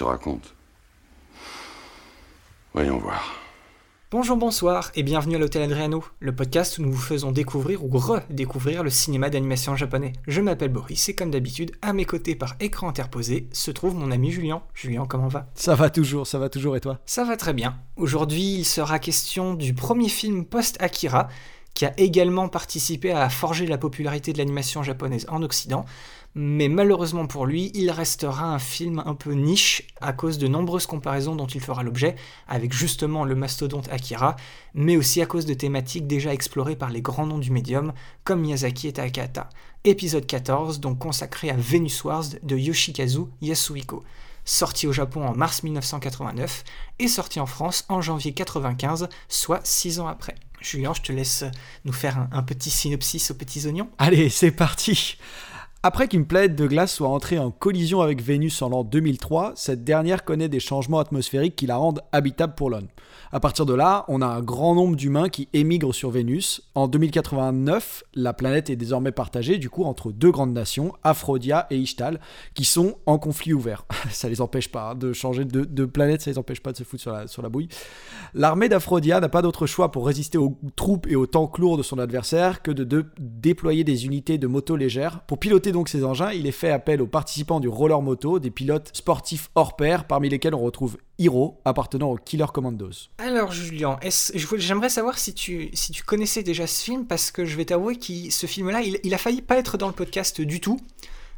Te raconte. Voyons voir. Bonjour, bonsoir et bienvenue à l'Hôtel Adriano, le podcast où nous vous faisons découvrir ou redécouvrir le cinéma d'animation japonais. Je m'appelle Boris et comme d'habitude, à mes côtés par écran interposé se trouve mon ami Julien. Julien, comment va? Ça va toujours, ça va toujours et toi? Ça va très bien. Aujourd'hui, il sera question du premier film post-Akira qui a également participé à forger la popularité de l'animation japonaise en Occident, mais malheureusement pour lui, il restera un film un peu niche à cause de nombreuses comparaisons dont il fera l'objet avec justement le mastodonte Akira, mais aussi à cause de thématiques déjà explorées par les grands noms du médium comme Miyazaki et Takahata. Épisode 14, donc consacré à Venus Wars de Yoshikazu Yasuhiko sorti au Japon en mars 1989 et sorti en France en janvier 1995, soit 6 ans après. Julien, je te laisse nous faire un, un petit synopsis aux petits oignons. Allez, c'est parti après qu'une planète de glace soit entrée en collision avec Vénus en l'an 2003, cette dernière connaît des changements atmosphériques qui la rendent habitable pour l'homme. À partir de là, on a un grand nombre d'humains qui émigrent sur Vénus. En 2089, la planète est désormais partagée du coup entre deux grandes nations, Aphrodia et Ishtal, qui sont en conflit ouvert. ça les empêche pas hein, de changer de, planète, ça les empêche pas de se foutre sur la, bouille. L'armée d'Aphrodia n'a pas d'autre choix pour résister aux troupes et aux tanks lourds de son adversaire que de, de déployer des unités de motos légères. Pour piloter donc ces engins, il est fait appel aux participants du roller moto, des pilotes sportifs hors pair, parmi lesquels on retrouve Hiro, appartenant aux Killer Commandos. Alors Julien, j'aimerais savoir si tu, si tu connaissais déjà ce film, parce que je vais t'avouer que ce film-là, il, a failli pas être dans le podcast du tout,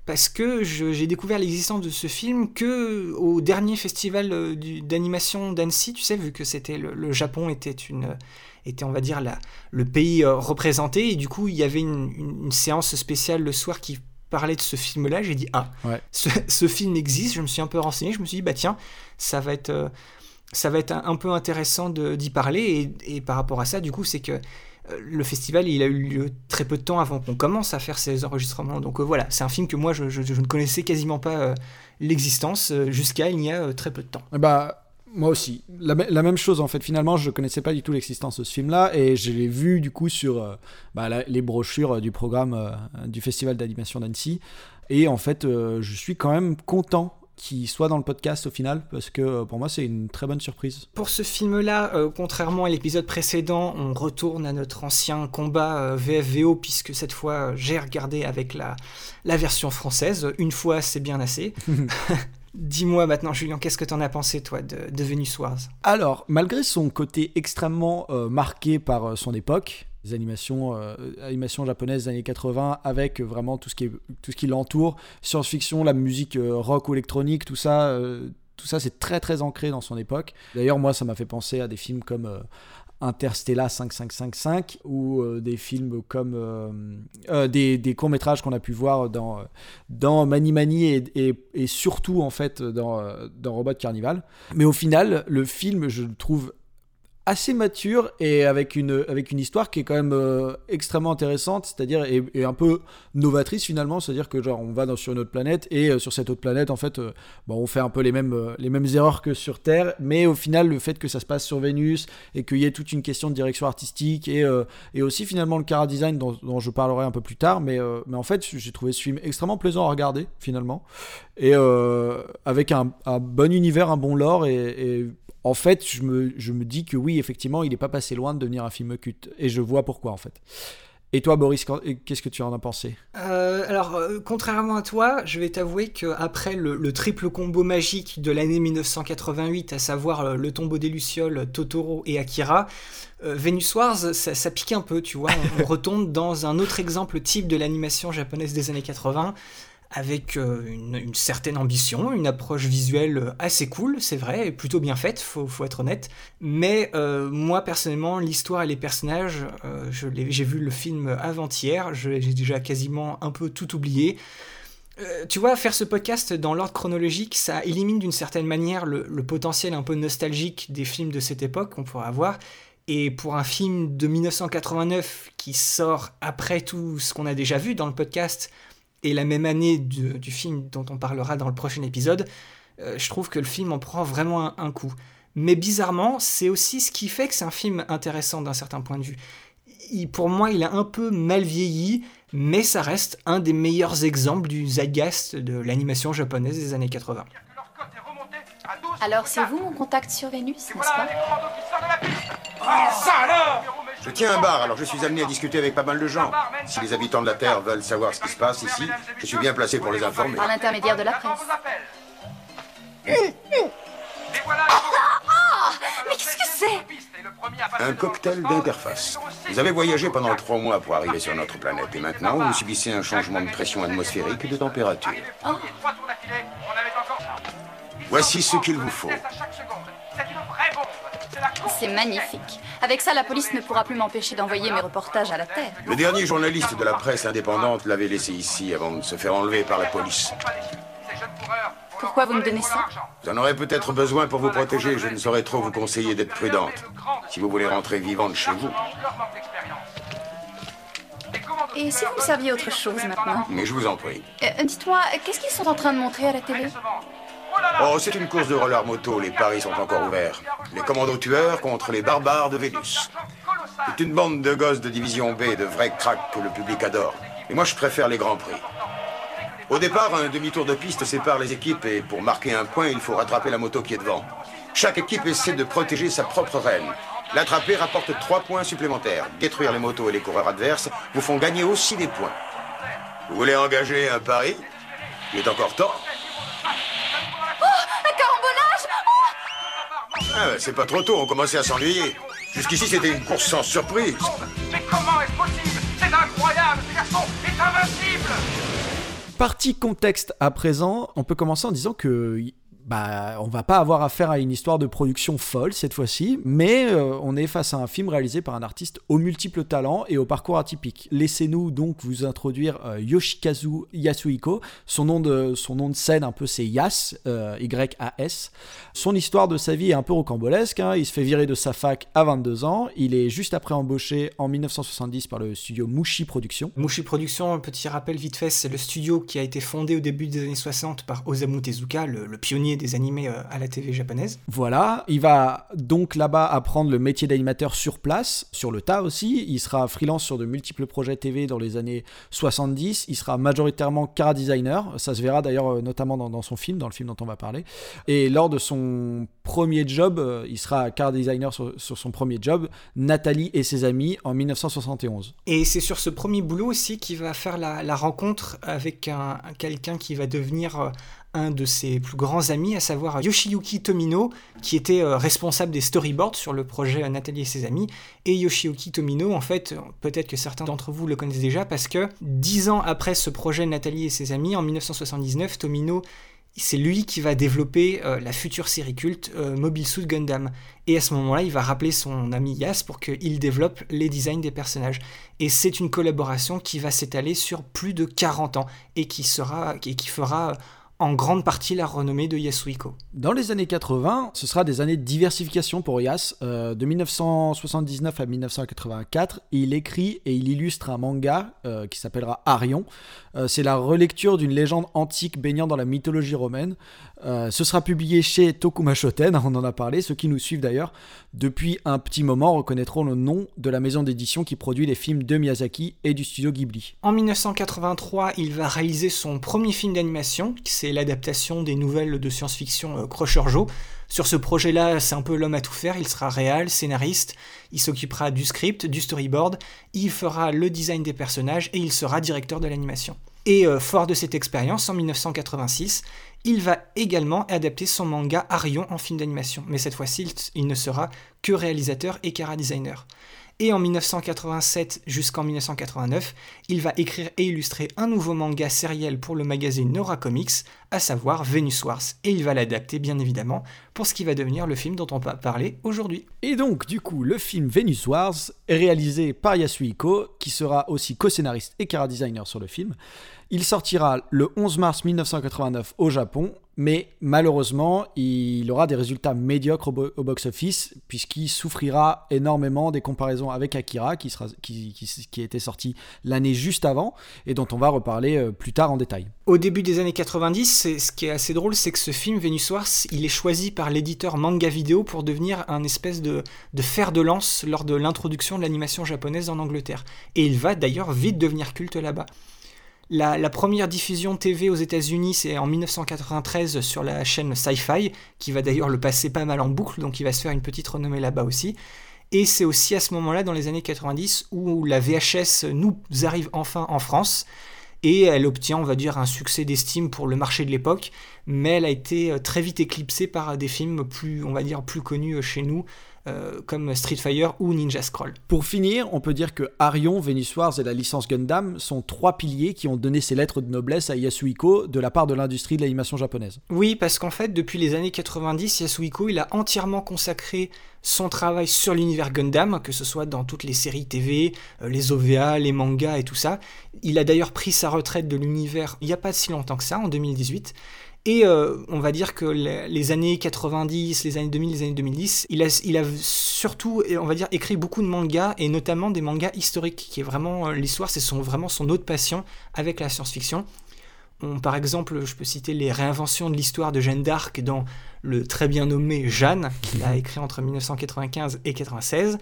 parce que j'ai découvert l'existence de ce film que au dernier festival euh, d'animation d'Annecy, tu sais, vu que c'était le, Japon était une était on va dire la, le pays euh, représenté et du coup il y avait une, une séance spéciale le soir qui parlait de ce film-là, j'ai dit ah, ce, film existe. Je me suis un peu renseigné, je me suis dit bah tiens, ça va être, euh, ça va être un, peu intéressant d'y parler. Et, par rapport à ça, du coup, c'est que euh, le festival, il a eu lieu très peu de temps avant qu'on commence à faire ces enregistrements. Donc euh, voilà, c'est un film que moi, je, ne connaissais quasiment pas l'existence jusqu'à il y a très peu de temps. Bah, moi aussi. La, même chose, en fait. Finalement, je ne connaissais pas du tout l'existence de ce film-là et je l'ai vu, du coup, sur euh, bah, les brochures du programme euh, du Festival d'animation d'Annecy. Et en fait, euh, je suis quand même content qu'il soit dans le podcast au final parce que pour moi c'est une très bonne surprise. Pour ce film-là, contrairement à l'épisode précédent, on retourne à notre ancien combat VFVO puisque cette fois j'ai regardé avec la, la version française. Une fois c'est bien assez. Dis-moi maintenant, Julien, qu'est-ce que tu en as pensé, toi, de, Venus Wars Alors, malgré son côté extrêmement euh, marqué par euh, son époque, les animations, euh, japonaises des années 80, avec vraiment tout ce qui, tout ce qui l'entoure, science-fiction, la musique rock ou électronique, tout ça, tout ça, c'est très très ancré dans son époque. D'ailleurs, moi, ça m'a fait penser à des films comme Interstellar 5555 ou euh, des films comme euh, euh, des, courts-métrages qu'on a pu voir dans, dans Mani Mani et, et, surtout en fait dans, dans Robot Carnival. Mais au final, le film, je le trouve assez mature et avec une, histoire qui est quand même euh, extrêmement intéressante, c'est-à-dire et, un peu novatrice finalement, c'est-à-dire que genre on va sur une autre planète et euh, sur cette autre planète en fait, euh, bon, on fait un peu les mêmes, erreurs que sur Terre, mais au final le fait que ça se passe sur Vénus et qu'il y ait toute une question de direction artistique et, et aussi finalement le cara design dont, dont, je parlerai un peu plus tard, mais, mais en fait j'ai trouvé ce film extrêmement plaisant à regarder finalement et avec un, un, bon univers, un bon lore et, et en fait, je me, je me dis que oui, effectivement, il n'est pas passé loin de devenir un film culte. Et je vois pourquoi, en fait. Et toi, Boris, qu'est-ce que tu en as pensé? Euh, Alors, euh, contrairement à toi, je vais t'avouer qu'après le, le triple combo magique de l'année 1988, à savoir euh, le tombeau des Lucioles, Totoro et Akira, Venus Wars, ça, ça, pique un peu, tu vois. On, on retombe dans un autre exemple type de l'animation japonaise des années 80 avec euh, une, certaine ambition, une approche visuelle assez cool, c'est vrai, et plutôt bien faite, faut, faut être honnête. Mais euh, moi personnellement, l'histoire et les personnages, euh, j'ai vu le film avant-hier, j'ai déjà quasiment un peu tout oublié. Euh, tu vois, faire ce podcast dans l'ordre chronologique, ça élimine d'une certaine manière le, le, potentiel un peu nostalgique des films de cette époque qu'on pourrait avoir. Et pour un film de 1989 qui sort après tout ce qu'on a déjà vu dans le podcast, et la même année du, du film dont on parlera dans le prochain épisode, euh, je trouve que le film en prend vraiment un, un coup. Mais bizarrement, c'est aussi ce qui fait que c'est un film intéressant d'un certain point de vue. Il, pour moi, il a un peu mal vieilli, mais ça reste un des meilleurs exemples du zeitgeist de l'animation japonaise des années 80. Alors c'est vous mon contact sur Vénus, n'est-ce pas Je tiens un bar, alors je suis amené à discuter avec pas mal de gens. Si les habitants de la Terre veulent savoir ce qui se passe ici, je suis bien placé pour les informer. Par l'intermédiaire de la presse. mais qu'est-ce que c'est Un cocktail d'interface. Vous avez voyagé pendant trois mois pour arriver sur notre planète et maintenant vous subissez un changement de pression atmosphérique et de température. Oh. Voici ce qu'il vous faut. C'est magnifique. Avec ça, la police ne pourra plus m'empêcher d'envoyer mes reportages à la Terre. Le dernier journaliste de la presse indépendante l'avait laissé ici avant de se faire enlever par la police. Pourquoi vous me donnez ça Vous en aurez peut-être besoin pour vous protéger. Je ne saurais trop vous conseiller d'être prudente. Si vous voulez rentrer vivante chez vous. Et si vous me saviez autre chose maintenant Mais je vous en prie. Euh, Dites-moi, qu'est-ce qu'ils sont en train de montrer à la télé? Oh, c'est une course de roller moto. Les paris sont encore ouverts. Les commandos tueurs contre les barbares de Vénus. C'est une bande de gosses de division B, de vrais cracks que le public adore. Et moi, je préfère les grands prix. Au départ, un demi-tour de piste sépare les équipes et pour marquer un point, il faut rattraper la moto qui est devant. Chaque équipe essaie de protéger sa propre reine. L'attraper rapporte 3 points supplémentaires. Détruire les motos et les coureurs adverses vous font gagner aussi des points. Vous voulez engager un pari? Il est encore temps. Ah, bah, c'est pas trop tôt, on commençait à s'ennuyer. Jusqu'ici, c'était une course sans surprise. Mais comment est-ce possible? C'est incroyable Ce garçon est invincible Partie contexte à présent, on peut commencer en disant que bah, on va pas avoir affaire à une histoire de production folle cette fois-ci, mais euh, on est face à un film réalisé par un artiste aux multiples talents et au parcours atypique. Laissez-nous donc vous introduire euh, Yoshikazu Yasuhiko. Son nom de, scène un peu c'est Yas, euh, Y-A-S. Son histoire de sa vie est un peu rocambolesque. hein. Il se fait virer de sa fac à 22 ans. Il est juste après embauché en 1970 par le studio Mushi Productions. Mushi Productions, petit rappel vite fait, c'est le studio qui a été fondé au début des années 60 par Osamu Tezuka, le, le pionnier des animés euh, à la TV japonaise. Voilà, il va donc là-bas apprendre le métier d'animateur sur place, sur le tas aussi. Il sera freelance sur de multiples projets TV dans les années 70. Il sera majoritairement car designer. Ça se verra d'ailleurs euh, notamment dans, dans son film, dans le film dont on va parler. Et lors de son premier job, euh, il sera car designer sur, sur son premier job, Nathalie et ses amis, en 1971. Et c'est sur ce premier boulot aussi qu'il va faire la, la rencontre avec un, un- quelqu'un qui va devenir un de ses plus grands amis, à savoir Yoshiyuki Tomino, qui était euh, responsable des storyboards sur le projet Nathalie et ses amis. Et Yoshiyuki Tomino, en fait, euh, peut-être que certains d'entre vous le connaissent déjà, parce que dix ans après ce projet Nathalie et ses amis, en 1979, Tomino c'est lui qui va développer euh, la future série culte Mobile Suit Gundam. Et à ce moment-là, il va rappeler son ami Yas pour qu'il développe les designs des personnages. Et c'est une collaboration qui va s'étaler sur plus de 40 ans et qui, sera, et qui fera en grande partie la renommée de Yasuhiko. Dans les années 80, ce sera des années de diversification pour Yas. Euh, de 1979 à 1984, il écrit et il illustre un manga euh, qui s'appellera Arion. Euh, c'est la relecture d'une légende antique baignant dans la mythologie romaine. Euh, ce sera publié chez Tokuma Shoten, on en a parlé. Ceux qui nous suivent d'ailleurs depuis un petit moment reconnaîtront le nom de la maison d'édition qui produit les films de Miyazaki et du studio Ghibli. En 1983, il va réaliser son premier film d'animation, c'est l'adaptation des nouvelles de science-fiction euh, Crusher Joe. Sur ce projet-là, c'est un peu l'homme à tout faire. Il sera réal, scénariste, il s'occupera du script, du storyboard, il fera le design des personnages et il sera directeur de l'animation. Et euh, fort de cette expérience, en 1986, il va également adapter son manga Arion en film d'animation. Mais cette fois-ci, il- ne sera que réalisateur et cara designer. Et en 1987 jusqu'en 1989, il va écrire et illustrer un nouveau manga sériel pour le magazine Nora Comics à savoir Venus Wars. Et il va l'adapter bien évidemment pour ce qui va devenir le film dont on va parler aujourd'hui. Et donc, du coup, le film Venus Wars est réalisé par Yasuhiko, qui sera aussi co-scénariste et cara designer sur le film. Il sortira le 11 mars 1989 au Japon, mais malheureusement, il aura des résultats médiocres au, bo- au box-office, puisqu'il souffrira énormément des comparaisons avec Akira, qui, sera, qui, qui, qui était sorti l'année juste avant, et dont on va reparler euh, plus tard en détail. Au début des années 90, c'est- ce qui est assez drôle, c'est que ce film Venus Wars, il est choisi par l'éditeur Manga Video pour devenir un espèce de, fer de lance lors de l'introduction de l'animation japonaise en Angleterre. Et il va d'ailleurs vite devenir culte là-bas. La, la première diffusion TV aux États-Unis, c'est en 1993 sur la chaîne Sci-Fi, qui va d'ailleurs le passer pas mal en boucle, donc il va se faire une petite renommée là-bas aussi. Et c'est aussi à ce moment-là, dans les années 90, où la VHS nous arrive enfin en France. Et elle obtient, on va dire, un succès d'estime pour le marché de l'époque, mais elle a été euh, très vite éclipsée par des films plus, on va dire, plus connus euh, chez nous, euh, comme Street Fighter ou Ninja Scroll. Pour finir, on peut dire que Arion, Venus Wars et la licence Gundam sont trois piliers qui ont donné ces lettres de noblesse à Yasuhiko de la part de l'industrie de l'animation japonaise. Oui, parce qu'en fait, depuis les années 90, Yasuhiko, il a entièrement consacré son travail sur l'univers Gundam, que ce soit dans toutes les séries TV, euh, les OVA, les mangas et tout ça. Il a d'ailleurs pris sa retraite de l'univers il n'y a pas si longtemps que ça, en 2018. Et euh, on va dire que les, années 90, les années 2000, les années 2010, il a, il a surtout, on va dire, écrit beaucoup de mangas, et notamment des mangas historiques, qui est vraiment euh, l'histoire, c'est son, vraiment son autre passion avec la science-fiction. On- par exemple, je peux citer les réinventions de l'histoire de Jeanne d'Arc dans le très bien nommé Jeanne, qu'il a écrit entre 1995 et 96.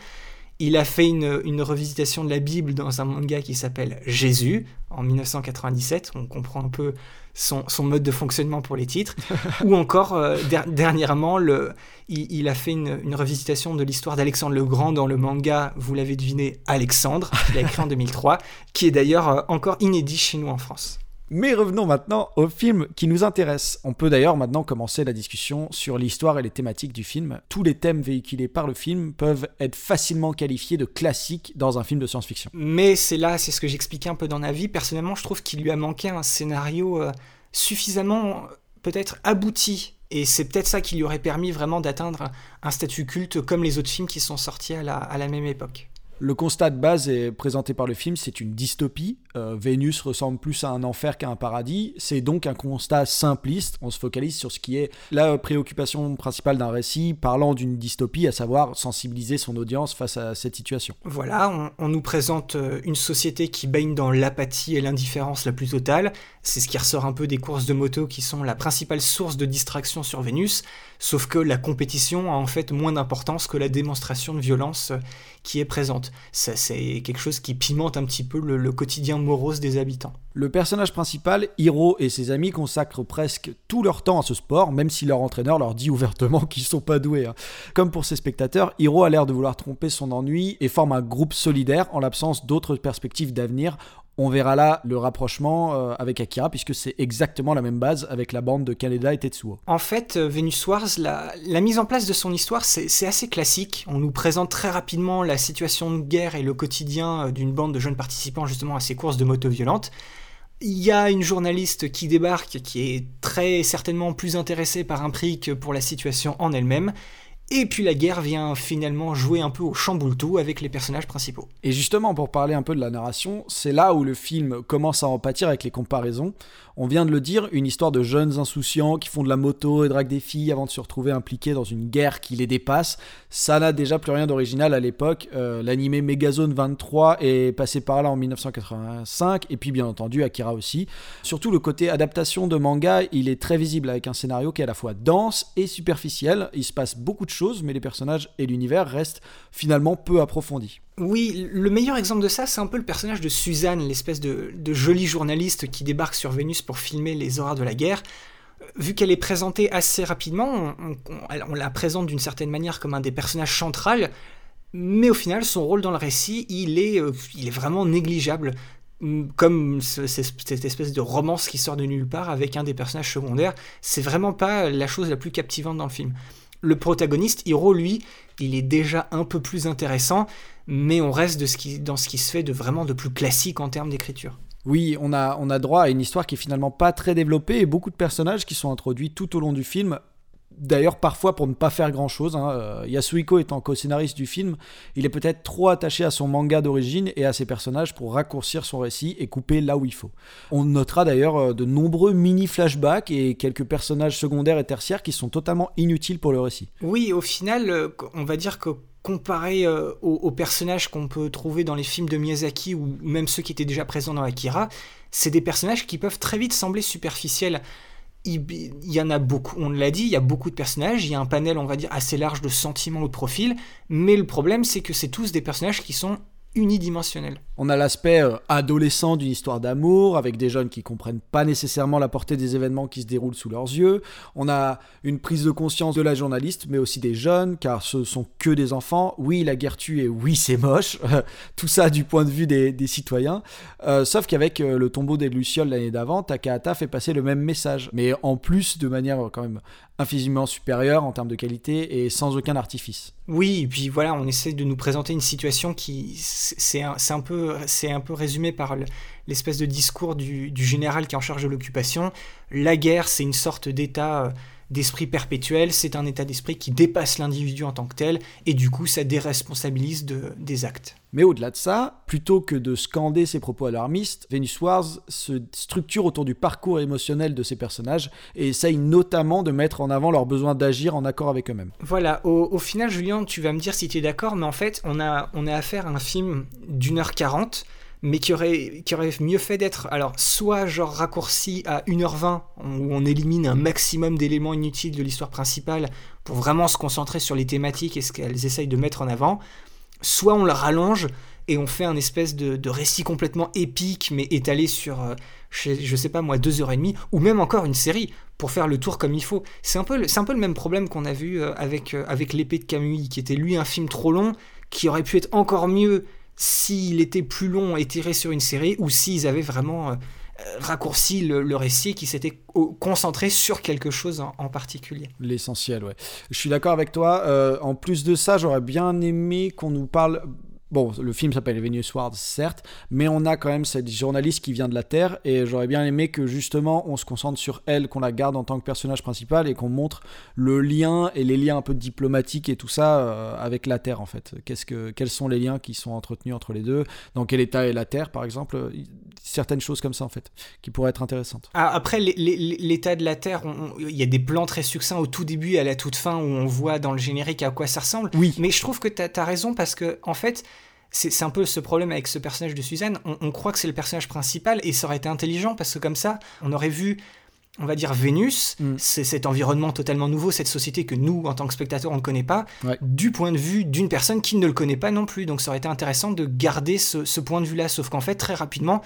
Il a fait une, une revisitation de la Bible dans un manga qui s'appelle Jésus en 1997. On comprend un peu son, son mode de fonctionnement pour les titres. Ou encore, euh, der- dernièrement, le, il, il a fait une, une revisitation de l'histoire d'Alexandre le Grand dans le manga, vous l'avez deviné, Alexandre, qu'il a écrit en 2003, qui est d'ailleurs euh, encore inédit chez nous en France. Mais revenons maintenant au film qui nous intéresse. On peut d'ailleurs maintenant commencer la discussion sur l'histoire et les thématiques du film. Tous les thèmes véhiculés par le film peuvent être facilement qualifiés de classiques dans un film de science-fiction. Mais c'est là, c'est ce que j'expliquais un peu dans la vie. Personnellement, je trouve qu'il lui a manqué un scénario euh, suffisamment euh, peut-être abouti. Et c'est peut-être ça qui lui aurait permis vraiment d'atteindre un, statut culte comme les autres films qui sont sortis à la même époque. Le constat de base est présenté par le film, c'est une dystopie. Euh, Vénus ressemble plus à un enfer qu'à un paradis. C'est donc un constat simpliste. On se focalise sur ce qui est la préoccupation principale d'un récit parlant d'une dystopie, à savoir sensibiliser son audience face à cette situation. Voilà, on, on nous présente euh, une société qui baigne dans l'apathie et l'indifférence la plus totale. C'est ce qui ressort un peu des courses de moto qui sont la principale source de distraction sur Vénus. Sauf que la compétition a en fait moins d'importance que la démonstration de violence euh, qui est présente. C'est quelque chose qui pimente un petit peu le, le quotidien morose des habitants. Le personnage principal, Hiro et ses amis consacrent presque tout leur temps à ce sport, même si leur entraîneur leur dit ouvertement qu'ils sont pas doués. hein. Comme pour ses spectateurs, Hiro a l'air de vouloir tromper son ennui et forme un groupe solidaire en l'absence d'autres perspectives d'avenir. On verra là le rapprochement euh, avec Akira, puisque c'est exactement la même base avec la bande de Kaneda et Tetsuo. En fait, euh, Venus Wars, la, mise en place de son histoire, c'est c'est assez classique. On nous présente très rapidement la situation de guerre et le quotidien euh, d'une bande de jeunes participants justement à ces courses de moto violentes. Il y a une journaliste qui débarque, qui est très certainement plus intéressée par un prix que pour la situation en elle-même. Et puis la guerre vient finalement jouer un peu au chamboule-tout avec les personnages principaux. Et justement, pour parler un peu de la narration, c'est là où le film commence à en pâtir avec les comparaisons. On vient de le dire, une histoire de jeunes insouciants qui font de la moto et draguent des filles avant de se retrouver impliqués dans une guerre qui les dépasse. Ça n'a déjà plus rien d'original à l'époque. Euh, L'animé Megazone 23 est passé par là en 1985, et puis bien entendu Akira aussi. Surtout le côté adaptation de manga, il est très visible avec un scénario qui est à la fois dense et superficiel. Il se passe beaucoup de choses, mais les personnages et l'univers restent finalement peu approfondis. Oui, le meilleur exemple de ça, c'est un peu le personnage de Suzanne, l'espèce de, jolie journaliste qui débarque sur Vénus pour filmer les horreurs de la guerre. Vu qu'elle est présentée assez rapidement, on, la présente d'une certaine manière comme un des personnages centrales, mais au final, son rôle dans le récit, il est, euh, vraiment négligeable. Hum, Comme ce- ce- cette espèce de romance qui sort de nulle part avec un des personnages secondaires, c'est vraiment pas la chose la plus captivante dans le film. Le protagoniste, Hiro, lui, il est déjà un peu plus intéressant, mais on reste dans ce qui se fait de vraiment de plus classique en termes d'écriture. Oui, on a, on a droit à une histoire qui est finalement pas très développée et beaucoup de personnages qui sont introduits tout au long du film D'ailleurs, parfois pour ne pas faire grand chose. Hein. Euh, Yasuhiko étant co-scénariste du film, il est peut-être trop attaché à son manga d'origine et à ses personnages pour raccourcir son récit et couper là où il faut. On notera d'ailleurs euh, de nombreux mini-flashbacks et quelques personnages secondaires et tertiaires qui sont totalement inutiles pour le récit. Oui, au final, euh, on va dire que comparé aux, personnages qu'on peut trouver dans les films de Miyazaki ou même ceux qui étaient déjà présents dans Akira, c'est des personnages qui peuvent très vite sembler superficiels il, y en a beaucoup, on l'a dit, il y a beaucoup de personnages, il y a un panel, on va dire, assez large de sentiments ou de profils, mais le problème, c'est que c'est tous des personnages qui sont unidimensionnel. On a l'aspect euh, adolescent d'une histoire d'amour, avec des jeunes qui comprennent pas nécessairement la portée des événements qui se déroulent sous leurs yeux. On a une prise de conscience de la journaliste, mais aussi des jeunes, car ce sont que des enfants. Oui, la guerre tue et oui, c'est moche. Tout ça du point de vue des, citoyens. Euh, sauf qu'avec euh, le tombeau des Lucioles l'année d'avant, Takahata fait passer le même message, mais en plus de manière quand même infiniment supérieure en termes de qualité et sans aucun artifice. Oui, et puis voilà, on essaie de nous présenter une situation qui, c'est un, peu, un peu résumé par l'espèce de discours du, du, général qui est en charge de l'occupation. La guerre, c'est une sorte d'état euh, d'esprit perpétuel, c'est un état d'esprit qui dépasse l'individu en tant que tel, et du coup ça déresponsabilise de, des actes. Mais au-delà de ça, plutôt que de scander ses propos alarmistes, Venus Wars se structure autour du parcours émotionnel de ses personnages et essaye notamment de mettre en avant leur besoin d'agir en accord avec eux-mêmes. Voilà, au, final Julien, tu vas me dire si tu es d'accord, mais en fait on a, on a affaire à un film d'une heure quarante mais qui aurait, qui aurait mieux fait d'être, alors, soit genre raccourci à 1h20, où on élimine un maximum d'éléments inutiles de l'histoire principale pour vraiment se concentrer sur les thématiques et ce qu'elles essayent de mettre en avant, soit on le rallonge et on fait un espèce de, récit complètement épique, mais étalé sur, euh, je, sais pas moi, deux heures et demie, ou même encore une série, pour faire le tour comme il faut. C'est un, peu le, un peu le même problème qu'on a vu euh, avec, euh, avec L'épée de Camus, qui était lui un film trop long, qui aurait pu être encore mieux s'il était plus long étiré sur une série ou s'ils avaient vraiment euh, raccourci le, récit qui s'était concentré sur quelque chose en, particulier. L'essentiel, ouais. Je suis d'accord avec toi. Euh, en plus de ça, j'aurais bien aimé qu'on nous parle Bon, le film s'appelle Venus Ward, certes, mais on a quand même cette journaliste qui vient de la Terre, et j'aurais bien aimé que justement on se concentre sur elle, qu'on la garde en tant que personnage principal, et qu'on montre le lien et les liens un peu diplomatiques et tout ça euh, avec la Terre en fait. Qu'est-ce que, quels sont les liens qui sont entretenus entre les deux? Dans quel état est la Terre, par exemple? Certaines choses comme ça en fait, qui pourraient être intéressantes. Ah, après, l'état de la Terre, il y a des plans très succincts au tout début et à la toute fin où on voit dans le générique à quoi ça ressemble. Oui. Mais je trouve que tu as, raison parce que, en fait, c'est un peu ce problème avec ce personnage de Suzanne. On, croit que c'est le personnage principal et ça aurait été intelligent parce que comme ça, on aurait vu, on va dire, Vénus, mm. c'est cet environnement totalement nouveau, cette société que nous, en tant que spectateurs, on ne connaît pas, du point de vue d'une personne qui ne le connaît pas non plus. Donc ça aurait été intéressant de garder ce, point de vue-là. Sauf qu'en fait, très rapidement,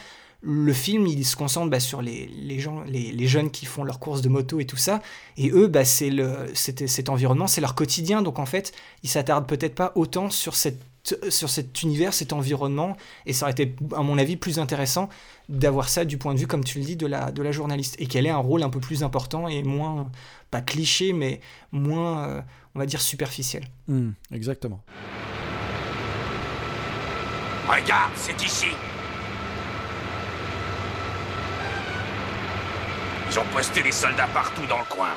le film, il se concentre bah, sur les, gens, les, jeunes qui font leurs courses de moto et tout ça. Et eux, bah, c'est cet environnement, c'est leur quotidien. Donc en fait, ils s'attardent peut-être pas autant sur cette sur cet univers, cet environnement, et ça aurait été, à mon avis, plus intéressant d'avoir ça du point de vue, comme tu le dis, de la, de la journaliste, et qu'elle ait un rôle un peu plus important et moins, pas cliché, mais moins, euh, on va dire, superficiel. Hmm, exactement. Regarde, c'est ici. Ils ont posté des soldats partout dans le coin.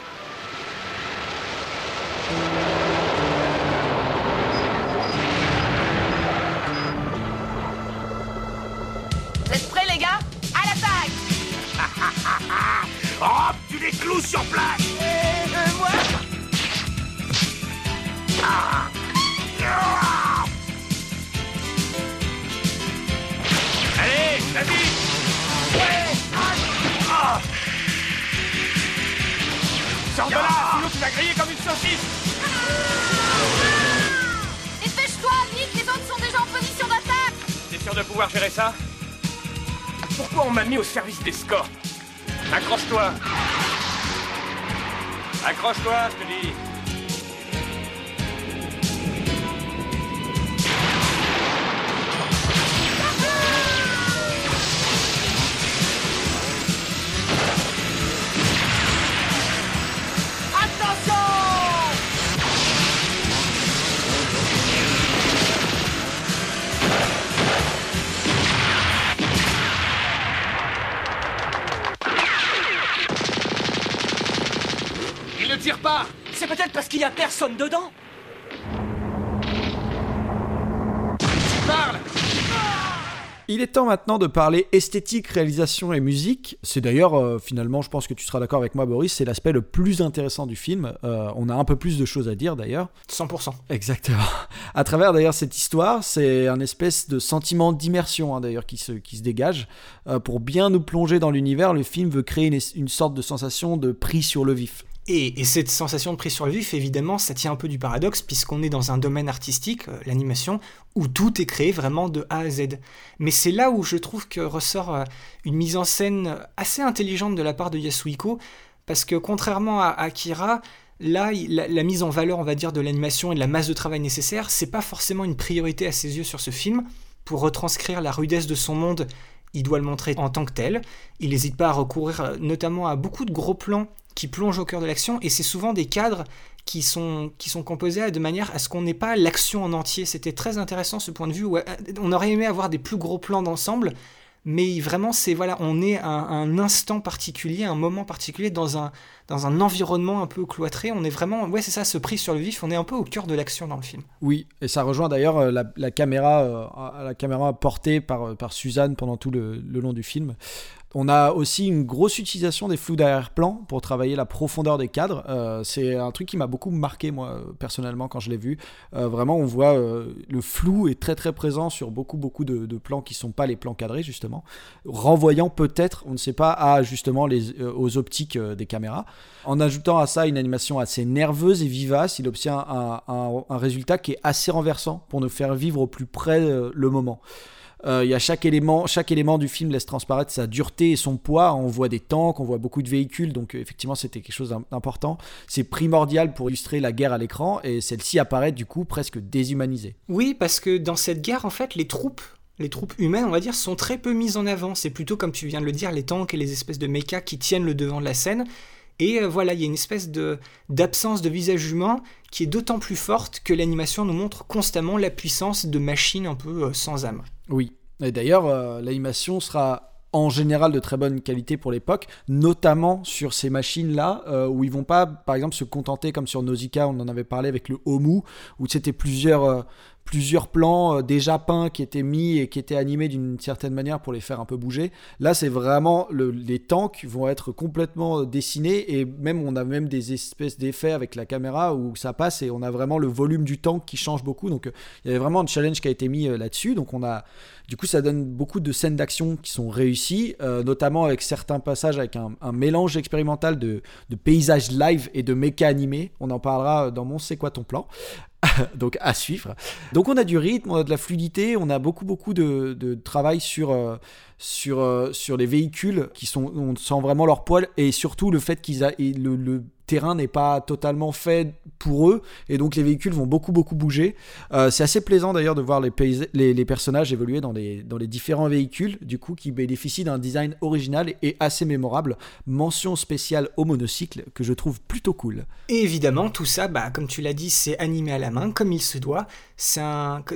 De pouvoir gérer ça Pourquoi on m'a mis au service des scores Accroche-toi Accroche-toi, je te parce qu'il y a personne dedans Il est temps maintenant de parler esthétique, réalisation et musique. C'est d'ailleurs, euh, finalement, je pense que tu seras d'accord avec moi, Boris, c'est l'aspect le plus intéressant du film. Euh, on a un peu plus de choses à dire d'ailleurs. 100%. Exactement. À travers d'ailleurs cette histoire, c'est un espèce de sentiment d'immersion hein, d'ailleurs qui se, qui se dégage. Euh, pour bien nous plonger dans l'univers, le film veut créer une, une sorte de sensation de prise sur le vif. Et, et, cette sensation de prise sur le vif, évidemment, ça tient un peu du paradoxe, puisqu'on est dans un domaine artistique, euh, l'animation, où tout est créé vraiment de A à Z. Mais c'est là où je trouve que ressort euh, une mise en scène assez intelligente de la part de Yasuhiko, parce que contrairement à Akira, là, la, la mise en valeur, on va dire, de l'animation et de la masse de travail nécessaire, c'est pas forcément une priorité à ses yeux sur ce film. Pour retranscrire la rudesse de son monde, il doit le montrer en tant que tel. Il n'hésite pas à recourir euh, notamment à beaucoup de gros plans qui plonge au cœur de l'action et c'est souvent des cadres qui sont, composés de manière à ce qu'on n'ait pas l'action en entier. C'était très intéressant ce point de vue euh, on aurait aimé avoir des plus gros plans d'ensemble, mais vraiment c'est voilà, on est à un instant particulier, un moment particulier dans un, dans un environnement un peu cloîtré. On est vraiment, ouais c'est ça, ce prix sur le vif, on est un peu au cœur de l'action dans le film. Oui, et ça rejoint d'ailleurs euh, la, la, caméra, euh, la caméra portée par, par Suzanne pendant tout le, le long du film. On a aussi une grosse utilisation des flous d'arrière-plan pour travailler la profondeur des cadres. Euh, c'est un truc qui m'a beaucoup marqué, moi, personnellement, quand je l'ai vu. Euh, vraiment, on voit euh, le flou est très très présent sur beaucoup beaucoup de, plans qui sont pas les plans cadrés, justement. Renvoyant peut-être, on ne sait pas, à justement aux optiques des caméras. En ajoutant à ça une animation assez nerveuse et vivace, il obtient un, un, un résultat qui est assez renversant pour nous faire vivre au plus près le moment. Euh, y a chaque élément, chaque élément du film laisse transparaître sa dureté et son poids. On voit des tanks, on voit beaucoup de véhicules, donc euh, effectivement c'était quelque chose d'important. C'est primordial pour illustrer la guerre à l'écran et celle-ci apparaît du coup presque déshumanisée. Oui, parce que dans cette guerre, en fait, les troupes les troupes humaines, on va dire, sont très peu mises en avant. C'est plutôt, comme tu viens de le dire, les tanks et les espèces de mechas qui tiennent le devant de la scène. Et euh, voilà, il y a une espèce de d'absence de visage humain qui est d'autant plus forte que l'animation nous montre constamment la puissance de machines un peu sans âme. Oui, et d'ailleurs, euh, l'animation sera en général de très bonne qualité pour l'époque, notamment sur ces machines-là, euh, où ils vont pas, par exemple, se contenter comme sur Nausicaa, on en avait parlé avec le Homu, où c'était plusieurs, euh, plusieurs plans euh, déjà peints qui étaient mis et qui étaient animés d'une certaine manière pour les faire un peu bouger. Là, c'est vraiment le, les tanks vont être complètement dessinés et même on a même des espèces d'effets avec la caméra où ça passe et on a vraiment le volume du tank qui change beaucoup. Donc il y avait vraiment un challenge qui a été mis là-dessus. Donc on a du coup, ça donne beaucoup de scènes d'action qui sont réussies, euh, notamment avec certains passages avec un, mélange expérimental de, paysages live et de méca animés. On en parlera dans mon C'est quoi ton plan? donc à suivre. Donc on a du rythme, on a de la fluidité, on a beaucoup beaucoup de, de travail sur, euh, sur, euh, sur les véhicules qui sont, on sent vraiment leur poil et surtout le fait qu'ils a le, le terrain n'est pas totalement fait pour eux et donc les véhicules vont beaucoup beaucoup bouger. Euh, c'est assez plaisant d'ailleurs de voir les, personnages évoluer dans les, différents véhicules du coup qui bénéficient d'un design original et assez mémorable. Mention spéciale au monocycle que je trouve plutôt cool. Et évidemment tout ça, bah, comme tu l'as dit, c'est animé à la main comme il se doit.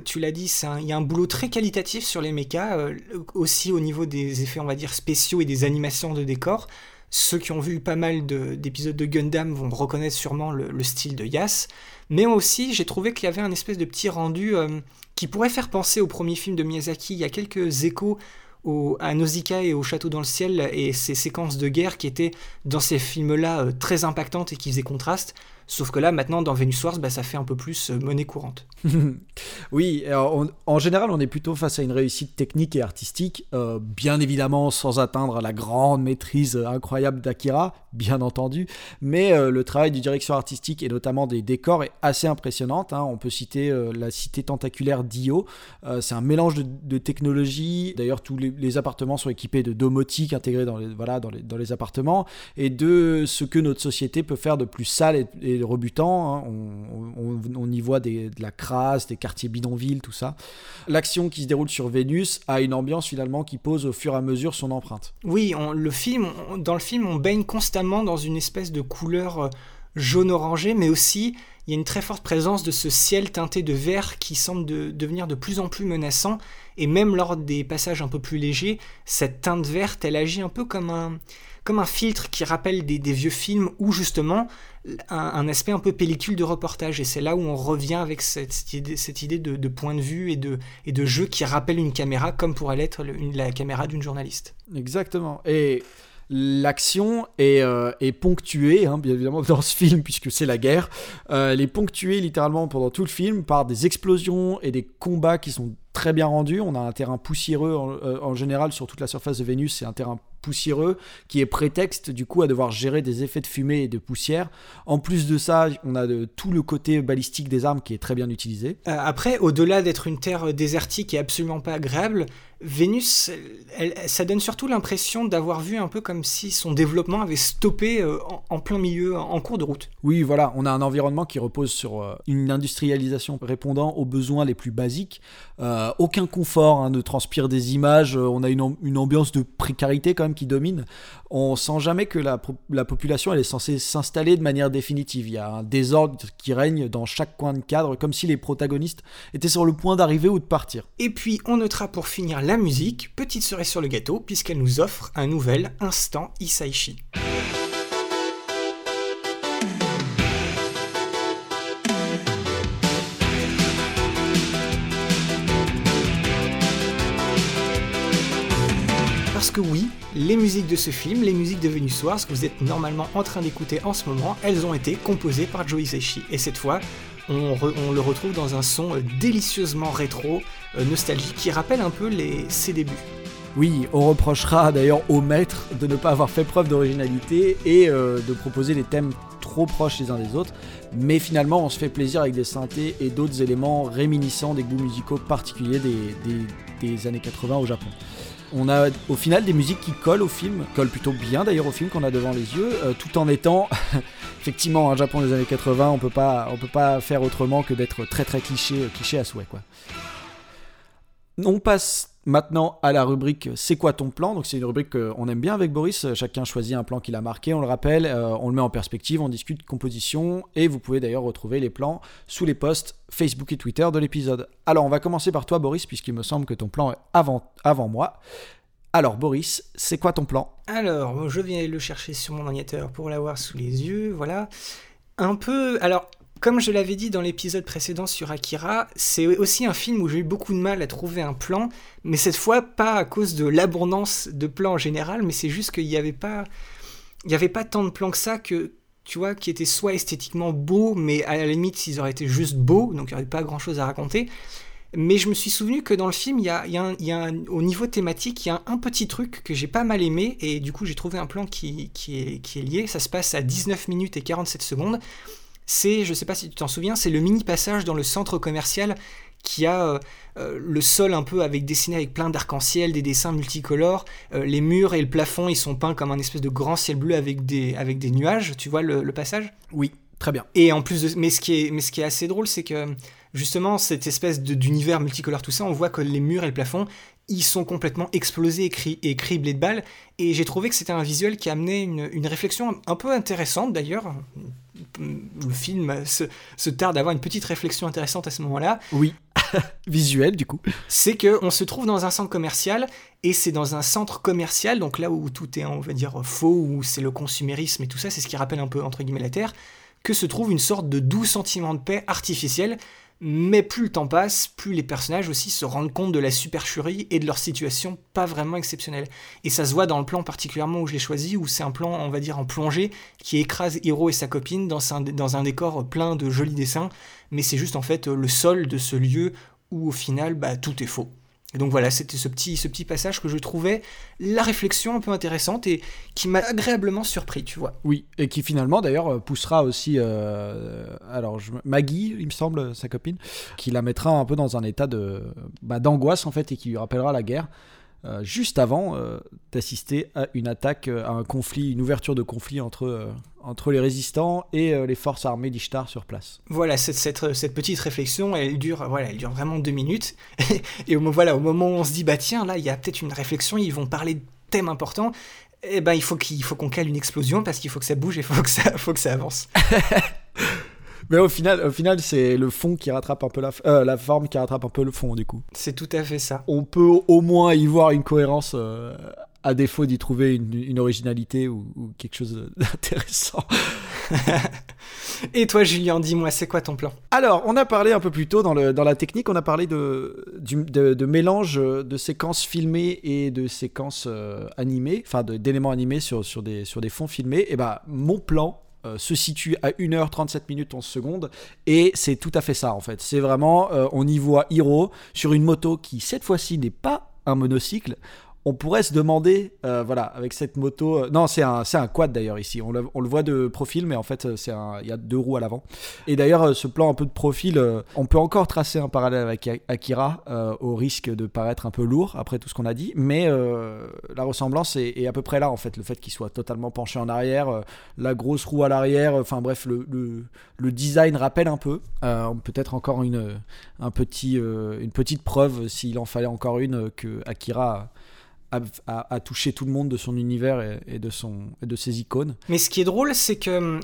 Tu l'as dit, il y a un boulot très qualitatif sur les mechas, euh, aussi au niveau des effets on va dire spéciaux et des animations de décors. Ceux qui ont vu pas mal d'épisodes de, Gundam vont reconnaître sûrement le, le style de Yas. Mais aussi, j'ai trouvé qu'il y avait un espèce de petit rendu euh, qui pourrait faire penser au premier film de Miyazaki. Il y a quelques échos à Nausicaa et au Château dans le ciel et ces séquences de guerre qui étaient dans ces films-là euh, très impactantes et qui faisaient contraste. Sauf que là, maintenant, dans Venus Wars, bah, ça fait un peu plus euh, monnaie courante. oui, en général, on est plutôt face à une réussite technique et artistique, euh, bien évidemment sans atteindre la grande maîtrise incroyable d'Akira, bien entendu, mais euh, le travail de direction artistique et notamment des décors est assez impressionnant. Hein. On peut citer euh, la cité tentaculaire d'Io, euh, c'est un mélange de, de technologies, d'ailleurs tous les, appartements sont équipés de domotique intégrée dans les, voilà, dans les, dans les appartements, et de ce que notre société peut faire de plus sale et, et rebutant. Hein. On, y voit de la crasse, des quartiers bidonvilles, tout ça. L'action qui se déroule sur Vénus a une ambiance finalement qui pose au fur et à mesure son empreinte. Oui, le film, dans le film, on baigne constamment dans une espèce de couleur jaune-orangé, mais aussi il y a une très forte présence de ce ciel teinté de vert qui semble de, devenir de plus en plus menaçant. Et même lors des passages un peu plus légers, cette teinte verte, elle agit un peu comme un, comme un filtre qui rappelle des, vieux films ou justement un, aspect un peu pellicule de reportage. Et c'est là où on revient avec cette, cette idée, de, point de vue et de, et de jeu qui rappelle une caméra comme pourrait l'être la caméra d'une journaliste. Exactement. Et l'action est, euh, est, ponctuée, hein, bien évidemment, dans ce film, puisque c'est la guerre. Euh, elle est ponctuée littéralement pendant tout le film par des explosions et des combats qui sont très bien rendus. On a un terrain poussiéreux en, euh, en général sur toute la surface de Vénus, c'est un terrain poussiéreux qui est prétexte du coup à devoir gérer des effets de fumée et de poussière. En plus de ça, on a tout le côté balistique des armes qui est très bien utilisé. Euh, après, au-delà d'être une terre désertique et absolument pas agréable, Vénus, elle, ça donne surtout l'impression d'avoir vu un peu comme si son développement avait stoppé euh, en, en, plein milieu, en cours de route. Oui, voilà, on a un environnement qui repose sur euh, une industrialisation répondant aux besoins les plus basiques. Euh, aucun confort hein, ne transpire des images, on a une, une, ambiance de précarité quand même qui domine. On sent jamais que la, la population elle est censée s'installer de manière définitive. Il y a un désordre qui règne dans chaque coin de cadre, comme si les protagonistes étaient sur le point d'arriver ou de partir. Et puis on notera pour finir la musique, petite cerise sur le gâteau, puisqu'elle nous offre un nouvel instant Isaichi. Parce que oui, les musiques de ce film, les musiques de Venus Wars que vous êtes normalement en train d'écouter en ce moment, elles ont été composées par Joe Hisaishi. Et cette fois, on, le retrouve dans un son délicieusement rétro, euh, nostalgique, qui rappelle un peu les, ses débuts. Oui, on reprochera d'ailleurs au maître de ne pas avoir fait preuve d'originalité et euh, de proposer des thèmes trop proches les uns des autres, mais finalement on se fait plaisir avec des synthés et d'autres éléments réminiscents des goûts musicaux particuliers des, des, années 80 au Japon. On a au final des musiques qui collent au film, collent plutôt bien d'ailleurs au film qu'on a devant les yeux, euh, tout en étant effectivement un Japon des années 80, on peut pas, on peut pas faire autrement que d'être très très cliché, cliché à souhait quoi. On passe maintenant à la rubrique C'est quoi ton plan? Donc c'est une rubrique qu'on aime bien avec Boris. Chacun choisit un plan qu'il a marqué, on le rappelle, euh, on le met en perspective, on discute composition et vous pouvez d'ailleurs retrouver les plans sous les posts Facebook et Twitter de l'épisode. Alors on va commencer par toi Boris puisqu'il me semble que ton plan est avant, avant moi. Alors Boris, c'est quoi ton plan? Alors je viens le chercher sur mon ordinateur pour l'avoir sous les yeux, voilà. Un peu... Alors comme je l'avais dit dans l'épisode précédent sur Akira, c'est aussi un film où j'ai eu beaucoup de mal à trouver un plan, mais cette fois pas à cause de l'abondance de plans en général, mais c'est juste qu'il n'y avait pas, il n'y avait pas tant de plans que ça que tu vois qui étaient soit esthétiquement beaux, mais à la limite s'ils auraient été juste beaux, donc il n'y aurait pas grand chose à raconter. Mais je me suis souvenu que dans le film, il y a, il y a, un, il y a un, au niveau thématique, il y a un, un petit truc que j'ai pas mal aimé, et du coup j'ai trouvé un plan qui, qui, est, qui est lié. Ça se passe à 19 minutes et 47 secondes c'est, je sais pas si tu t'en souviens, c'est le mini passage dans le centre commercial qui a euh, euh, le sol un peu avec dessiné avec plein d'arc-en-ciel, des dessins multicolores, euh, les murs et le plafond ils sont peints comme un espèce de grand ciel bleu avec des, avec des nuages, tu vois le, le passage? Oui, très bien. Et en plus de, mais ce qui est, mais ce qui est assez drôle c'est que justement cette espèce d'univers multicolore tout ça, on voit que les murs et le plafond ils sont complètement explosés et, cri et criblés de balles. Et j'ai trouvé que c'était un visuel qui amenait une, une réflexion un peu intéressante d'ailleurs. Le film se, se tarde d'avoir une petite réflexion intéressante à ce moment-là. Oui, visuel du coup. C'est que on se trouve dans un centre commercial et c'est dans un centre commercial, donc là où tout est, on va dire, faux, où c'est le consumérisme et tout ça, c'est ce qui rappelle un peu entre guillemets la Terre, que se trouve une sorte de doux sentiment de paix artificiel mais plus le temps passe, plus les personnages aussi se rendent compte de la supercherie et de leur situation pas vraiment exceptionnelle. Et ça se voit dans le plan particulièrement où je l'ai choisi, où c'est un plan, on va dire, en plongée, qui écrase Hiro et sa copine dans un, décor plein de jolis dessins, mais c'est juste en fait le sol de ce lieu où au final, bah, tout est faux. Et donc voilà, c'était ce petit, ce petit passage que je trouvais la réflexion un peu intéressante et qui m'a agréablement surpris, tu vois. Oui, et qui finalement d'ailleurs poussera aussi, euh, alors je, Maggie, il me semble, sa copine, qui la mettra un peu dans un état de bah, d'angoisse en fait et qui lui rappellera la guerre. Euh, juste avant euh, d'assister à une attaque, à un conflit, une ouverture de conflit entre, euh, entre les résistants et euh, les forces armées d'Ishtar sur place. Voilà, cette, cette, cette, petite réflexion, elle dure, voilà, elle dure vraiment deux minutes. et au, voilà, au moment où on se dit, bah tiens, là, il y a peut-être une réflexion, ils vont parler de thèmes importants, et ben il faut qu'on cale une explosion parce qu'il faut que ça bouge et il faut que ça, faut que ça avance. Mais au final, au final c'est le fond qui rattrape un peu la, euh, la forme qui rattrape un peu le fond, du coup. C'est tout à fait ça. On peut au moins y voir une cohérence euh, à défaut d'y trouver une, une originalité ou, ou quelque chose d'intéressant. Et toi, Julien, dis-moi, c'est quoi ton plan? Alors, on a parlé un peu plus tôt dans, le, dans la technique, on a parlé de, du- de, de mélange de séquences filmées et de séquences euh, animées, enfin de- d'éléments animés sur, sur, des, sur des fonds filmés. Et bah, mon plan euh, se situe à 1h37 minutes 11 secondes et c'est tout à fait ça en fait. C'est vraiment, euh, on y voit Hiro sur une moto qui cette fois-ci n'est pas un monocycle. On pourrait se demander, euh, voilà, avec cette moto. euh, non, c'est un, un quad d'ailleurs ici. On le, on le voit de profil, mais en fait, euh, il y a deux roues à l'avant. Et d'ailleurs, ce plan un peu de profil, on peut encore tracer un parallèle avec Akira, au risque de paraître un peu lourd après tout ce qu'on a dit. Mais la ressemblance est, à peu près là, en fait. Le fait qu'il soit totalement penché en arrière, la grosse roue à l'arrière, enfin bref, le, le, le design rappelle un peu. Peut-être encore une, un petit, une petite preuve, s'il en fallait encore une, que Akira a touché tout le monde de son univers et, et de, son, et de ses icônes. Mais ce qui est drôle, c'est que hum,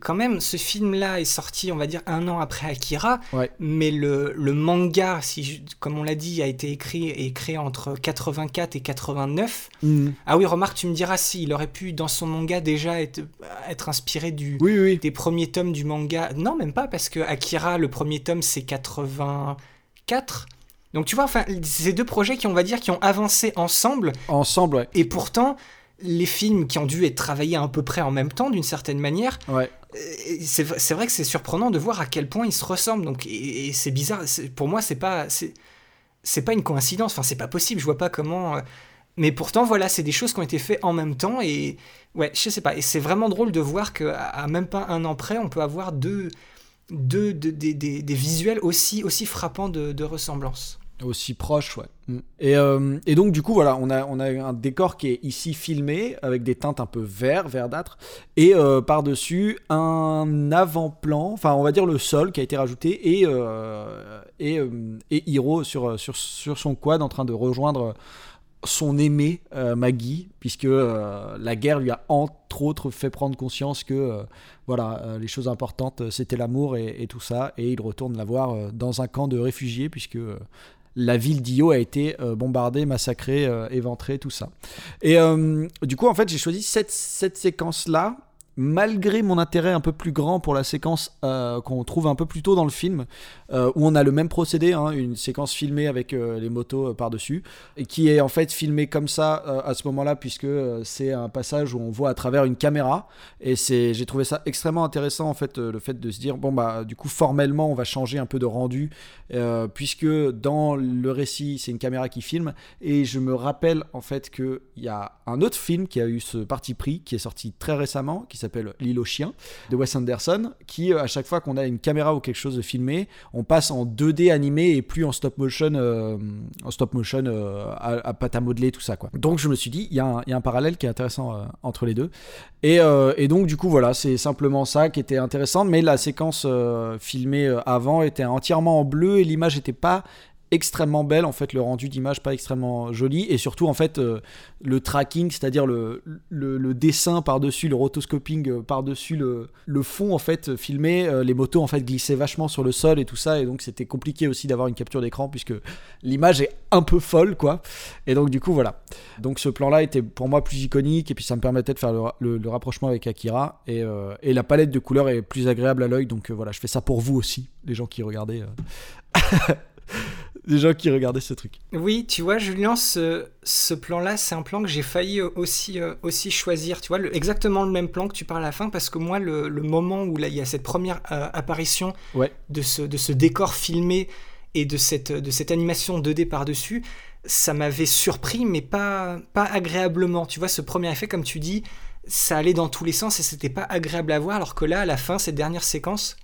quand même ce film-là est sorti, on va dire, un an après Akira. Ouais. Mais le, le manga, si comme on l'a dit, a été écrit et créé entre 84 et 89. Mhm. Ah oui, remarque, tu me diras si il aurait pu dans son manga déjà être, être inspiré du Oui, oui. des premiers tomes du manga. Non, même pas parce que Akira, le premier tome, c'est 84. Donc tu vois, enfin, ces deux projets qui, on va dire, qui ont avancé ensemble. Ensemble, ouais. Et pourtant, les films qui ont dû être travaillés à peu près en même temps, d'une certaine manière, Ouais. euh, c'est vrai que c'est surprenant de voir à quel point ils se ressemblent. Donc, et, et c'est bizarre. Pour moi, c'est pas, c'est, c'est pas une coïncidence. Enfin, c'est pas possible. Je vois pas comment. euh, Mais pourtant, voilà, c'est des choses qui ont été faites en même temps. Et ouais, je sais pas. Et c'est vraiment drôle de voir que à à même pas un an près, on peut avoir deux, deux, deux- des, des- des visuels aussi, aussi frappants de, de ressemblance. Aussi proche, ouais. Mm. Et, euh, et donc, du coup, voilà, on a, on a un décor qui est ici filmé avec des teintes un peu vert, verdâtre, et euh, par-dessus un avant-plan, enfin, on va dire le sol qui a été rajouté, et, euh, et, Hiro sur, sur, sur son quad en train de rejoindre son aimé Maggie, puisque la guerre lui a entre autres fait prendre conscience que voilà, les choses importantes, c'était l'amour et, tout ça, et il retourne la voir dans un camp de réfugiés, puisque la ville d'Io a été euh, bombardée, massacrée, euh, éventrée, tout ça. Et euh, du coup, en fait, j'ai choisi cette, cette séquence-là, malgré mon intérêt un peu plus grand pour la séquence euh, qu'on trouve un peu plus tôt dans le film, euh, où on a le même procédé, hein, une séquence filmée avec euh, les motos par-dessus, et qui est en fait filmée comme ça à ce moment-là, puisque c'est un passage où on voit à travers une caméra, et c'est, j'ai trouvé ça extrêmement intéressant en fait, le fait de se dire bon bah du coup formellement on va changer un peu de rendu, puisque dans le récit c'est une caméra qui filme, et je me rappelle en fait que il y a un autre film qui a eu ce parti pris, qui est sorti très récemment, qui s'appelle L'île aux chiens de Wes Anderson, qui euh, à chaque fois qu'on a une caméra ou quelque chose de filmé, on passe en 2D animé et plus en stop motion, euh, en stop motion euh, à, pâte à modeler tout ça quoi. Donc je me suis dit il y, a un- y a un parallèle qui est intéressant entre les deux. Et, et donc du coup voilà c'est simplement ça qui était intéressant, mais la séquence filmée avant était entièrement en bleu et l'image n'était pas extrêmement belle en fait le rendu d'image pas extrêmement joli et surtout en fait euh, le tracking c'est-à-dire le, le, dessin par-dessus le rotoscoping euh, par-dessus le, le fond en fait filmé euh, les motos en fait glissaient vachement sur le sol et tout ça et donc c'était compliqué aussi d'avoir une capture d'écran puisque l'image est un peu folle quoi. Et donc du coup voilà. Donc ce plan là était pour moi plus iconique et puis ça me permettait de faire le, rapprochement avec Akira et, et la palette de couleurs est plus agréable à l'œil donc voilà je fais ça pour vous aussi les gens qui regardaient les gens qui regardaient ce truc Oui, tu vois, Julien, ce, ce plan-là, c'est un plan que j'ai failli euh, aussi, euh, aussi choisir. Tu vois, le- exactement le même plan que tu parles à la fin, parce que moi, le, le moment où là, il y a cette première euh, apparition Ouais. de, ce, de ce décor filmé et de cette, de cette animation 2D par-dessus, ça m'avait surpris, mais pas, pas agréablement. Tu vois, ce premier effet, comme tu dis, ça allait dans tous les sens et c'était pas agréable à voir, alors que là, à la fin, cette dernière séquence,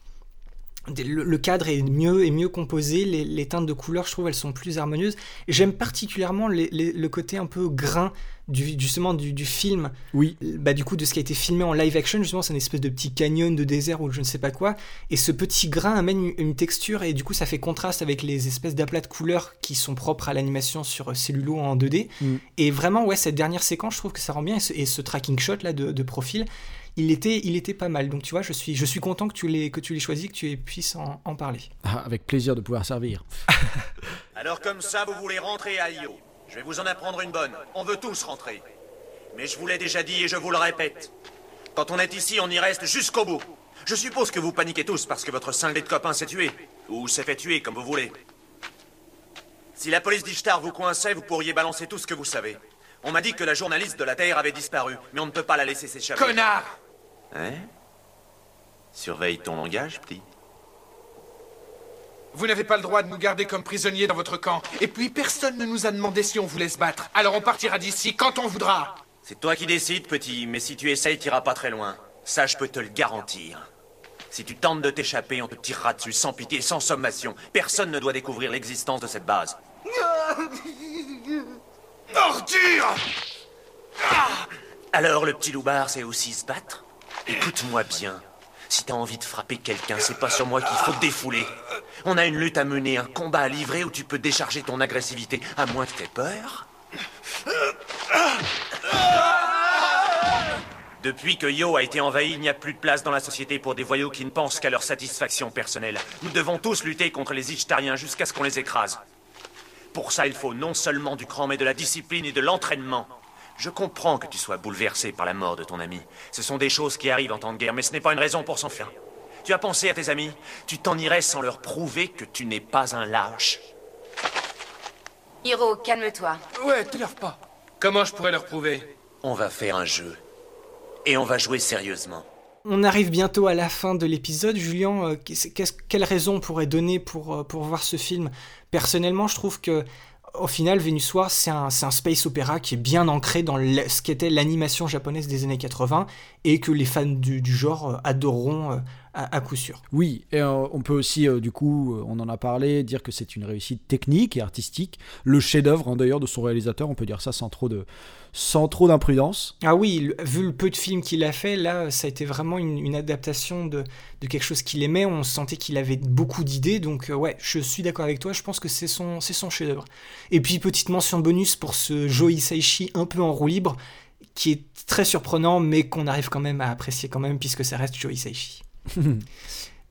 le, cadre est mieux et mieux composé, les, les teintes de couleurs, je trouve, elles sont plus harmonieuses. J'aime particulièrement les- les- le côté un peu grain du, justement du, du film. Oui. Bah, du coup, de ce qui a été filmé en live action, justement, c'est une espèce de petit canyon de désert ou je ne sais pas quoi. Et ce petit grain amène une, une texture et du coup, ça fait contraste avec les espèces d'aplats de couleurs qui sont propres à l'animation sur cellulo en 2D. Mm. Et vraiment, ouais, cette dernière séquence, je trouve que ça rend bien. Et ce, et ce tracking shot là de, de profil, il était, il était pas mal. Donc tu vois, je suis, je suis content que tu l'aies, que tu l'aies choisi, que tu puisses en, en parler. Ah, avec plaisir de pouvoir servir Alors comme ça, vous voulez rentrer à Io. Je vais vous en apprendre une bonne. On veut tous rentrer. Mais je vous l'ai déjà dit et je vous le répète. Quand on est ici, on y reste jusqu'au bout. Je suppose que vous paniquez tous parce que votre cinglé de copain s'est tué. Ou s'est fait tuer, comme vous voulez. Si la police d'Ishtar vous coinçait, vous pourriez balancer tout ce que vous savez. On m'a dit que la journaliste de la Terre avait disparu, mais on ne peut pas la laisser s'échapper. Connard Hein? Surveille ton langage, petit. Vous n'avez pas le droit de nous garder comme prisonniers dans votre camp. Et puis personne ne nous a demandé si on voulait se battre. Alors on partira d'ici quand on voudra. C'est toi qui décides, petit, mais si tu essayes, t'iras pas très loin. Ça, je peux te le garantir. Si tu tentes de t'échapper, on te tirera dessus sans pitié, sans sommation. Personne ne doit découvrir l'existence de cette base. Ordure Alors, le petit loupard sait aussi se battre? Écoute-moi bien. Si t'as envie de frapper quelqu'un, c'est pas sur moi qu'il faut te défouler. On a une lutte à mener, un combat à livrer où tu peux décharger ton agressivité, à moins que t'aies peur. Depuis que Yo a été envahi, il n'y a plus de place dans la société pour des voyous qui ne pensent qu'à leur satisfaction personnelle. Nous devons tous lutter contre les Ishtariens jusqu'à ce qu'on les écrase. Pour ça, il faut non seulement du cran, mais de la discipline et de l'entraînement. Je comprends que tu sois bouleversé par la mort de ton ami. Ce sont des choses qui arrivent en temps de guerre, mais ce n'est pas une raison pour s'enfuir. Tu as pensé à tes amis Tu t'en irais sans leur prouver que tu n'es pas un lâche. Hiro, calme-toi. Ouais, t'énerve pas. Comment je pourrais leur prouver? On va faire un jeu. Et on va jouer sérieusement. On arrive bientôt à la fin de l'épisode. Julien, euh, quelle raison on pourrait donner pour, euh, pour voir ce film? Personnellement, je trouve que au final, Venus War, c'est un, space opéra qui est bien ancré dans ce qu'était l'animation japonaise des années 80 et que les fans du, genre euh, adoreront euh, à, coup sûr. Oui, et euh, on peut aussi, du coup, on en a parlé, dire que c'est une réussite technique et artistique. Le chef-d'œuvre, hein, d'ailleurs, de son réalisateur, on peut dire ça sans trop de, sans trop d'imprudence. Ah oui, vu le peu de films qu'il a fait, là, ça a été vraiment une, une adaptation de, de quelque chose qu'il aimait. On sentait qu'il avait beaucoup d'idées, donc euh, ouais, je suis d'accord avec toi. Je pense que c'est son, c'est son chef-d'œuvre. Et puis petite mention bonus pour ce Joe Hisaishi un peu en roue libre, qui est très surprenant, mais qu'on arrive quand même à apprécier quand même, puisque ça reste Joe Hisaishi.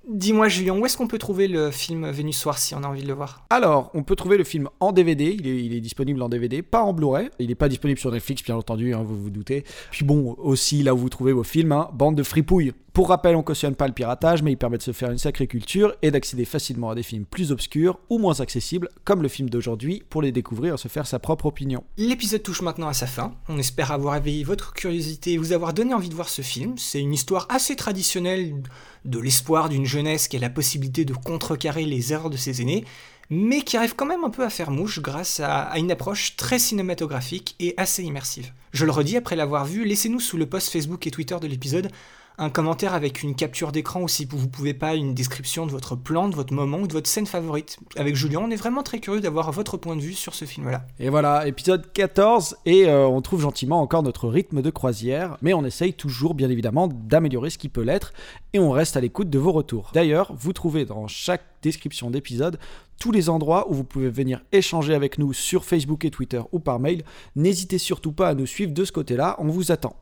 Dis-moi, Julien, où est-ce qu'on peut trouver le film Venus Soir si on a envie de le voir? Alors, on peut trouver le film en DVD, il est, il est disponible en DVD, pas en Blu-ray. Il n'est pas disponible sur Netflix, bien entendu, hein, vous vous doutez. Puis bon, aussi là où vous trouvez vos films, hein, bande de fripouilles. Pour rappel, on cautionne pas le piratage, mais il permet de se faire une sacrée culture et d'accéder facilement à des films plus obscurs ou moins accessibles, comme le film d'aujourd'hui, pour les découvrir et se faire sa propre opinion. L'épisode touche maintenant à sa fin. On espère avoir éveillé votre curiosité et vous avoir donné envie de voir ce film. C'est une histoire assez traditionnelle de l'espoir d'une jeunesse qui a la possibilité de contrecarrer les erreurs de ses aînés, mais qui arrive quand même un peu à faire mouche grâce à, à une approche très cinématographique et assez immersive. Je le redis après l'avoir vu, laissez-nous sous le post Facebook et Twitter de l'épisode un commentaire avec une capture d'écran ou si vous pouvez pas une description de votre plan, de votre moment ou de votre scène favorite. Avec Julien, on est vraiment très curieux d'avoir votre point de vue sur ce film-là. Et voilà, épisode 14, et euh, on trouve gentiment encore notre rythme de croisière, mais on essaye toujours bien évidemment d'améliorer ce qui peut l'être, et on reste à l'écoute de vos retours. D'ailleurs, vous trouvez dans chaque description d'épisode tous les endroits où vous pouvez venir échanger avec nous sur Facebook et Twitter ou par mail. N'hésitez surtout pas à nous suivre de ce côté-là, on vous attend.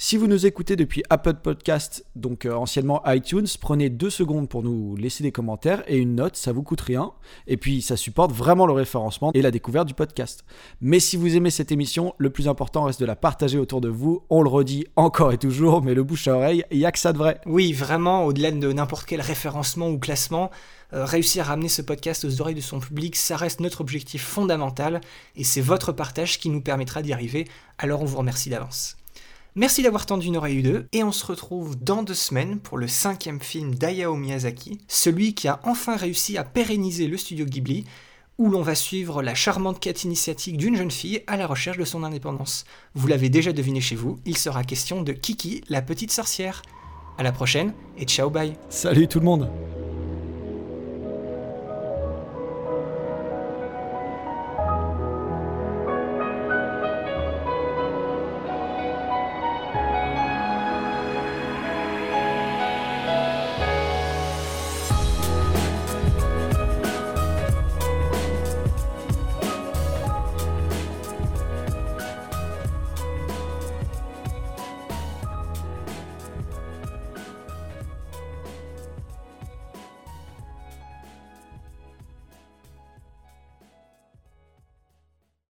Si vous nous écoutez depuis Apple Podcast, donc euh, anciennement iTunes, prenez deux secondes pour nous laisser des commentaires et une note, ça vous coûte rien. Et puis ça supporte vraiment le référencement et la découverte du podcast. Mais si vous aimez cette émission, le plus important reste de la partager autour de vous. On le redit encore et toujours, mais le bouche à oreille, il n'y a que ça de vrai. Oui, vraiment, au-delà de n'importe quel référencement ou classement, euh, réussir à amener ce podcast aux oreilles de son public, ça reste notre objectif fondamental, et c'est votre partage qui nous permettra d'y arriver, alors on vous remercie d'avance. Merci d'avoir tendu une oreille ou deux, et on se retrouve dans deux semaines pour le cinquième film d'Ayao Miyazaki, celui qui a enfin réussi à pérenniser le studio Ghibli, où l'on va suivre la charmante quête initiatique d'une jeune fille à la recherche de son indépendance. Vous l'avez déjà deviné chez vous, il sera question de Kiki, la petite sorcière. À la prochaine, et ciao bye Salut tout le monde